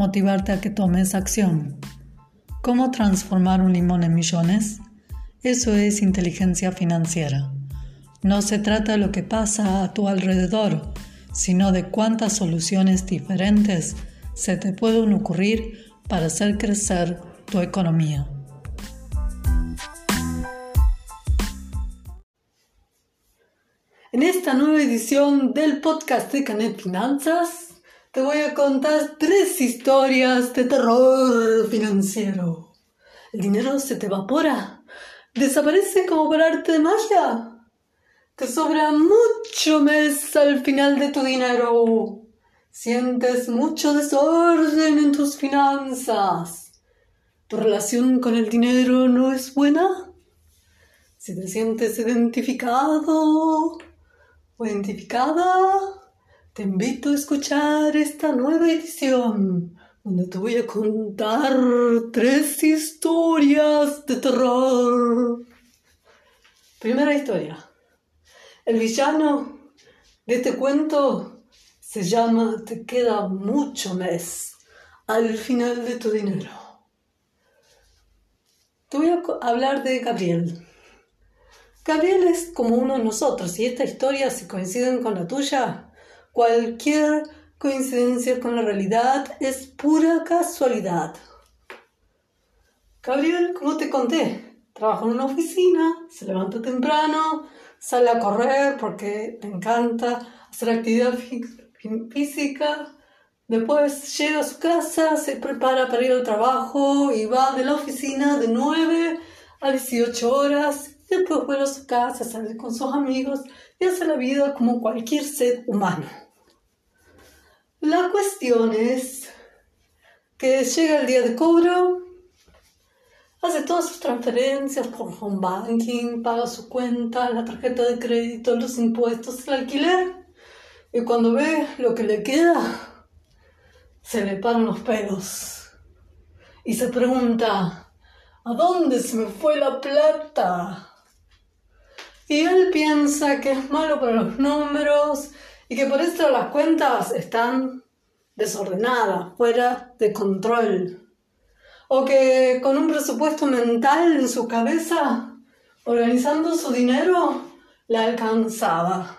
motivarte a que tomes acción. ¿Cómo transformar un limón en millones? Eso es inteligencia financiera. No se trata de lo que pasa a tu alrededor, sino de cuántas soluciones diferentes se te pueden ocurrir para hacer crecer tu economía. En esta nueva edición del podcast de Canet Finanzas, te voy a contar tres historias de terror financiero. El dinero se te evapora, desaparece como por arte de magia. Te sobra mucho mes al final de tu dinero. Sientes mucho desorden en tus finanzas. ¿Tu relación con el dinero no es buena? Si te sientes identificado o identificada, te invito a escuchar esta nueva edición donde te voy a contar tres historias de terror. Primera historia. El villano de este cuento se llama Te queda mucho mes al final de tu dinero. Te voy a hablar de Gabriel. Gabriel es como uno de nosotros y esta historia, si coinciden con la tuya, Cualquier coincidencia con la realidad es pura casualidad. Gabriel, como te conté, trabaja en una oficina, se levanta temprano, sale a correr porque le encanta hacer actividad física. Después llega a su casa, se prepara para ir al trabajo y va de la oficina de 9 a 18 horas. Después vuelve a su casa, sale con sus amigos y hace la vida como cualquier ser humano. La cuestión es que llega el día de cobro, hace todas sus transferencias por home banking, paga su cuenta, la tarjeta de crédito, los impuestos, el alquiler, y cuando ve lo que le queda, se le paran los pelos y se pregunta, ¿a dónde se me fue la plata? Y él piensa que es malo para los números y que por eso las cuentas están desordenadas, fuera de control. O que con un presupuesto mental en su cabeza, organizando su dinero, le alcanzaba.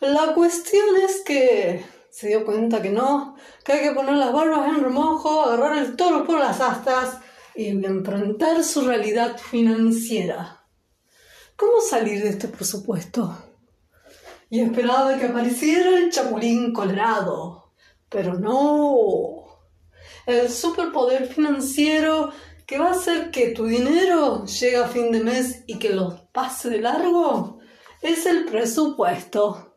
La cuestión es que se dio cuenta que no, que hay que poner las barbas en remojo, agarrar el toro por las astas y enfrentar su realidad financiera. ¿Cómo salir de este presupuesto? y esperaba que apareciera el chapulín colorado. Pero no. El superpoder financiero que va a hacer que tu dinero llegue a fin de mes y que lo pase de largo es el presupuesto.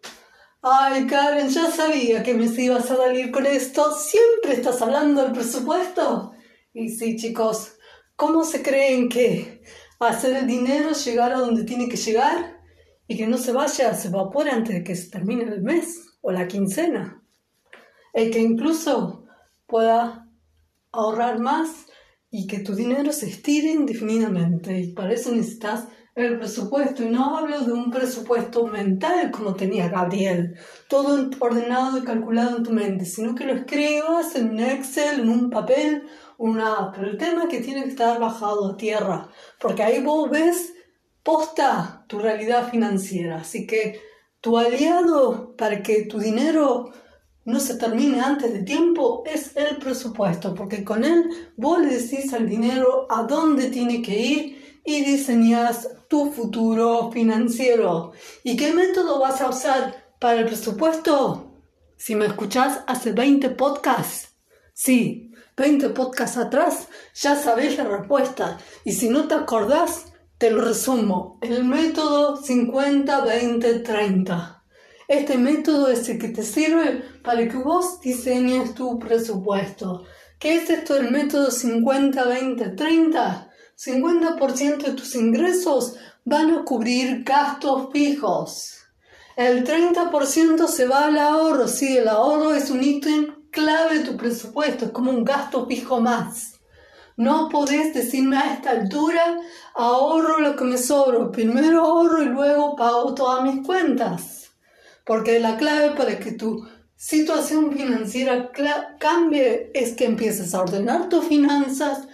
Ay, Karen, ya sabía que me ibas a salir con esto. Siempre estás hablando del presupuesto. Y sí, chicos, ¿cómo se creen que hacer el dinero llegar a donde tiene que llegar? y que no se vaya, se evapore antes de que se termine el mes o la quincena. El que incluso pueda ahorrar más y que tu dinero se estire indefinidamente. Y para eso necesitas el presupuesto. Y no hablo de un presupuesto mental como tenía Gabriel, todo ordenado y calculado en tu mente, sino que lo escribas en un Excel, en un papel, una Pero el tema es que tiene que estar bajado a tierra, porque ahí vos ves posta tu realidad financiera. Así que tu aliado para que tu dinero no se termine antes de tiempo es el presupuesto, porque con él vos le decís al dinero a dónde tiene que ir y diseñas tu futuro financiero. ¿Y qué método vas a usar para el presupuesto? Si me escuchás hace 20 podcasts, sí, 20 podcasts atrás, ya sabés la respuesta. Y si no te acordás, te lo resumo, el método 50-20-30. Este método es el que te sirve para que vos diseñes tu presupuesto. ¿Qué es esto del método 50-20-30? 50% de tus ingresos van a cubrir gastos fijos. El 30% se va al ahorro. Sí, el ahorro es un ítem clave de tu presupuesto, es como un gasto fijo más. No podés decirme a esta altura, ahorro lo que me sobra. Primero ahorro y luego pago todas mis cuentas. Porque la clave para que tu situación financiera cambie es que empieces a ordenar tus finanzas,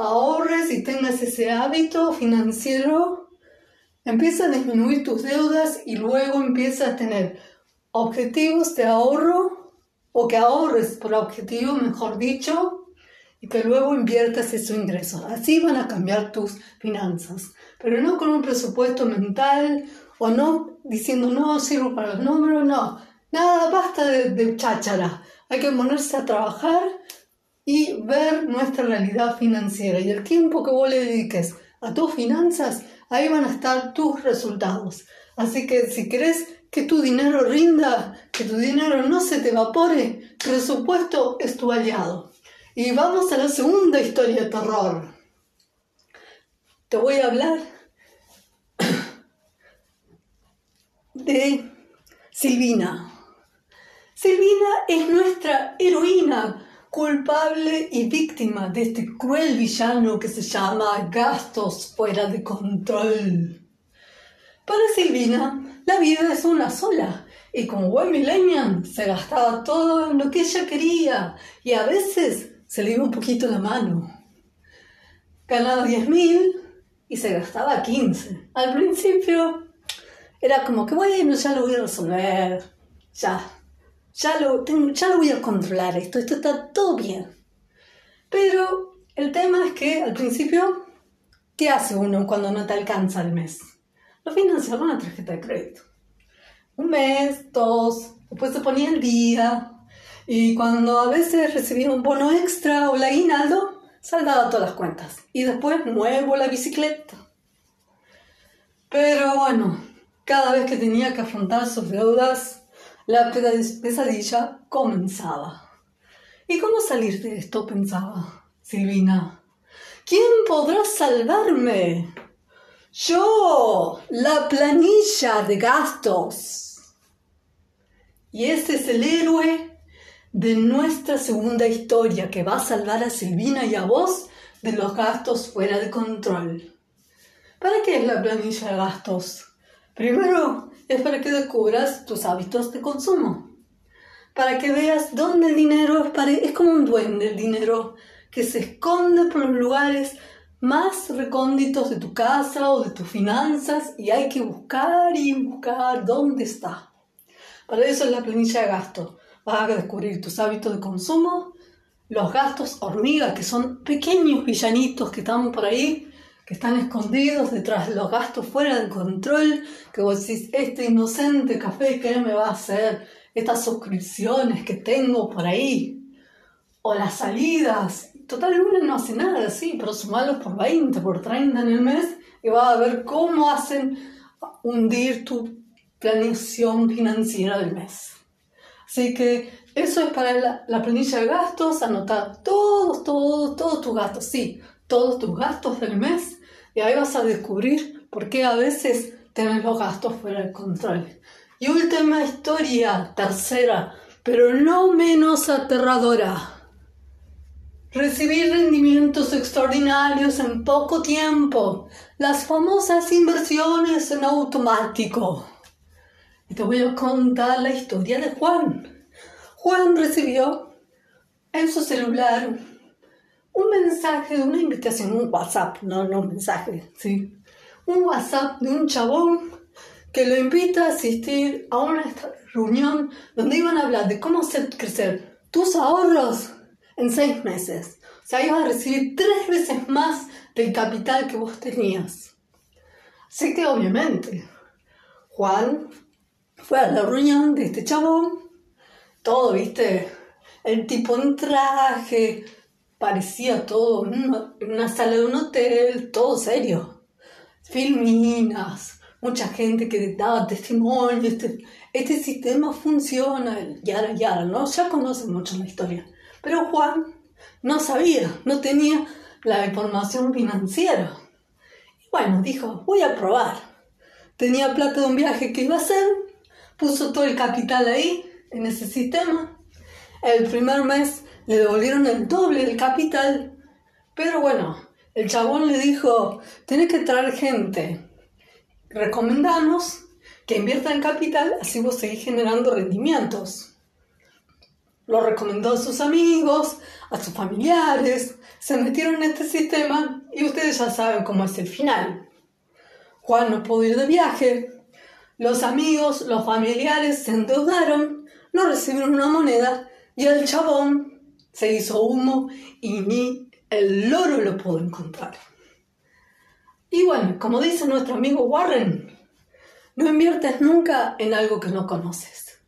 ahorres y tengas ese hábito financiero, empieza a disminuir tus deudas y luego empieza a tener objetivos de ahorro o que ahorres por objetivo, mejor dicho, y que luego inviertas esos ingresos. Así van a cambiar tus finanzas, pero no con un presupuesto mental o no diciendo no sirvo para los números, no. Nada, basta de, de cháchara. Hay que ponerse a trabajar y ver nuestra realidad financiera. Y el tiempo que vos le dediques a tus finanzas, ahí van a estar tus resultados. Así que si querés que tu dinero rinda, que tu dinero no se te evapore, presupuesto es tu aliado. Y vamos a la segunda historia de terror. Te voy a hablar de Silvina. Silvina es nuestra heroína culpable y víctima de este cruel villano que se llama gastos fuera de control. Para Silvina, la vida es una sola y como buen millennial se gastaba todo en lo que ella quería y a veces se le iba un poquito la mano. Ganaba 10.000 y se gastaba 15. Al principio era como que bueno, ya lo voy a resolver, ya, ya lo, ya lo voy a controlar esto, esto está todo bien. Pero el tema es que al principio, ¿qué hace uno cuando no te alcanza el mes? Lo financia con una tarjeta de crédito. Un mes, dos, después se ponía el día. Y cuando a veces recibía un bono extra o la aguinaldo, saldaba todas las cuentas. Y después muevo la bicicleta. Pero bueno, cada vez que tenía que afrontar sus deudas, la pesadilla comenzaba. ¿Y cómo salir de esto? pensaba Silvina. ¿Quién podrá salvarme? Yo, la planilla de gastos. Y ese es el héroe de nuestra segunda historia que va a salvar a Silvina y a vos de los gastos fuera de control. ¿Para qué es la planilla de gastos? Primero, es para que descubras tus hábitos de consumo. Para que veas dónde el dinero es, como un duende el dinero que se esconde por los lugares más recónditos de tu casa o de tus finanzas y hay que buscar y buscar dónde está. Para eso es la planilla de gasto. Vas a descubrir tus hábitos de consumo, los gastos hormiga, que son pequeños villanitos que están por ahí que están escondidos detrás de los gastos fuera de control, que vos decís, este inocente café, ¿qué me va a hacer? Estas suscripciones que tengo por ahí, o las salidas. Total, uno no hace nada así, pero sumarlos por 20, por 30 en el mes y vas a ver cómo hacen hundir tu planeación financiera del mes. Así que eso es para la, la planilla de gastos, anotar todos, todos, todos tus gastos, sí, todos tus gastos del mes y ahí vas a descubrir por qué a veces tenés los gastos fuera de control. Y última historia, tercera, pero no menos aterradora. Recibir rendimientos extraordinarios en poco tiempo. Las famosas inversiones en automático. Y te voy a contar la historia de Juan. Juan recibió en su celular un mensaje una invitación, un WhatsApp, no, no un mensaje, sí. Un WhatsApp de un chabón que lo invita a asistir a una reunión donde iban a hablar de cómo hacer crecer tus ahorros en seis meses. O sea, ibas a recibir tres veces más del capital que vos tenías. Así que obviamente, Juan fue a la reunión de este chabón, todo, viste, el tipo en traje, parecía todo una, una sala de un hotel, todo serio. Filminas, mucha gente que daba testimonio, este, este sistema funciona, yara, yara, ¿no? Ya conocen mucho la historia. Pero Juan No sabía, no tenía la información financiera. Y bueno, dijo, voy a probar. Tenía plata de un viaje que iba a hacer, puso todo el capital ahí, en ese sistema. El primer mes le devolvieron el doble del capital, pero bueno, el chabón le dijo, tenés que traer gente. Recomendamos que invierta en capital, así vos seguís generando rendimientos. Lo recomendó a sus amigos, a sus familiares, se metieron en este sistema y ustedes ya saben cómo es el final. Juan no pudo ir de viaje, los amigos, los familiares se endeudaron, no recibieron una moneda y el chabón se hizo humo y ni el loro lo pudo encontrar. Y bueno, como dice nuestro amigo Warren, no inviertes nunca en algo que no conoces.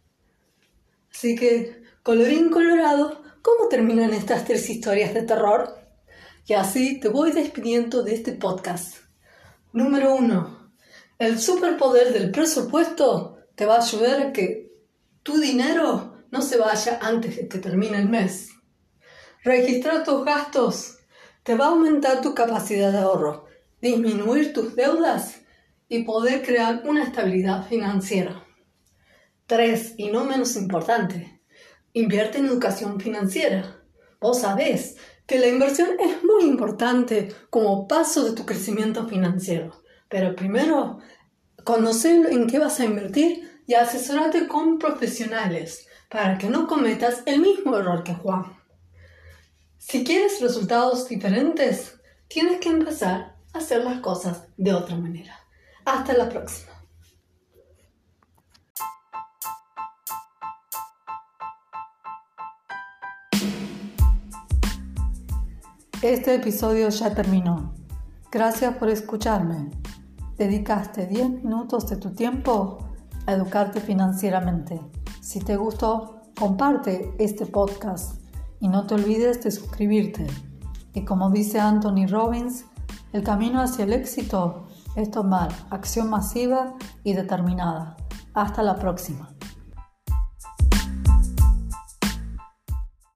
Así que, colorín colorado, ¿cómo terminan estas tres historias de terror? Y así te voy despidiendo de este podcast. Número uno, el superpoder del presupuesto te va a ayudar a que tu dinero no se vaya antes de que termine el mes. Registrar tus gastos te va a aumentar tu capacidad de ahorro, disminuir tus deudas y poder crear una estabilidad financiera. 3. Y no menos importante, invierte en educación financiera. Vos sabés que la inversión es muy importante como paso de tu crecimiento financiero. Pero primero, conocer en qué vas a invertir y asesorarte con profesionales para que no cometas el mismo error que Juan. Si quieres resultados diferentes, tienes que empezar a hacer las cosas de otra manera. Hasta la próxima. Este episodio ya terminó. Gracias por escucharme. Dedicaste 10 minutos de tu tiempo a educarte financieramente. Si te gustó, comparte este podcast y no te olvides de suscribirte. Y como dice Anthony Robbins, el camino hacia el éxito es tomar acción masiva y determinada. Hasta la próxima.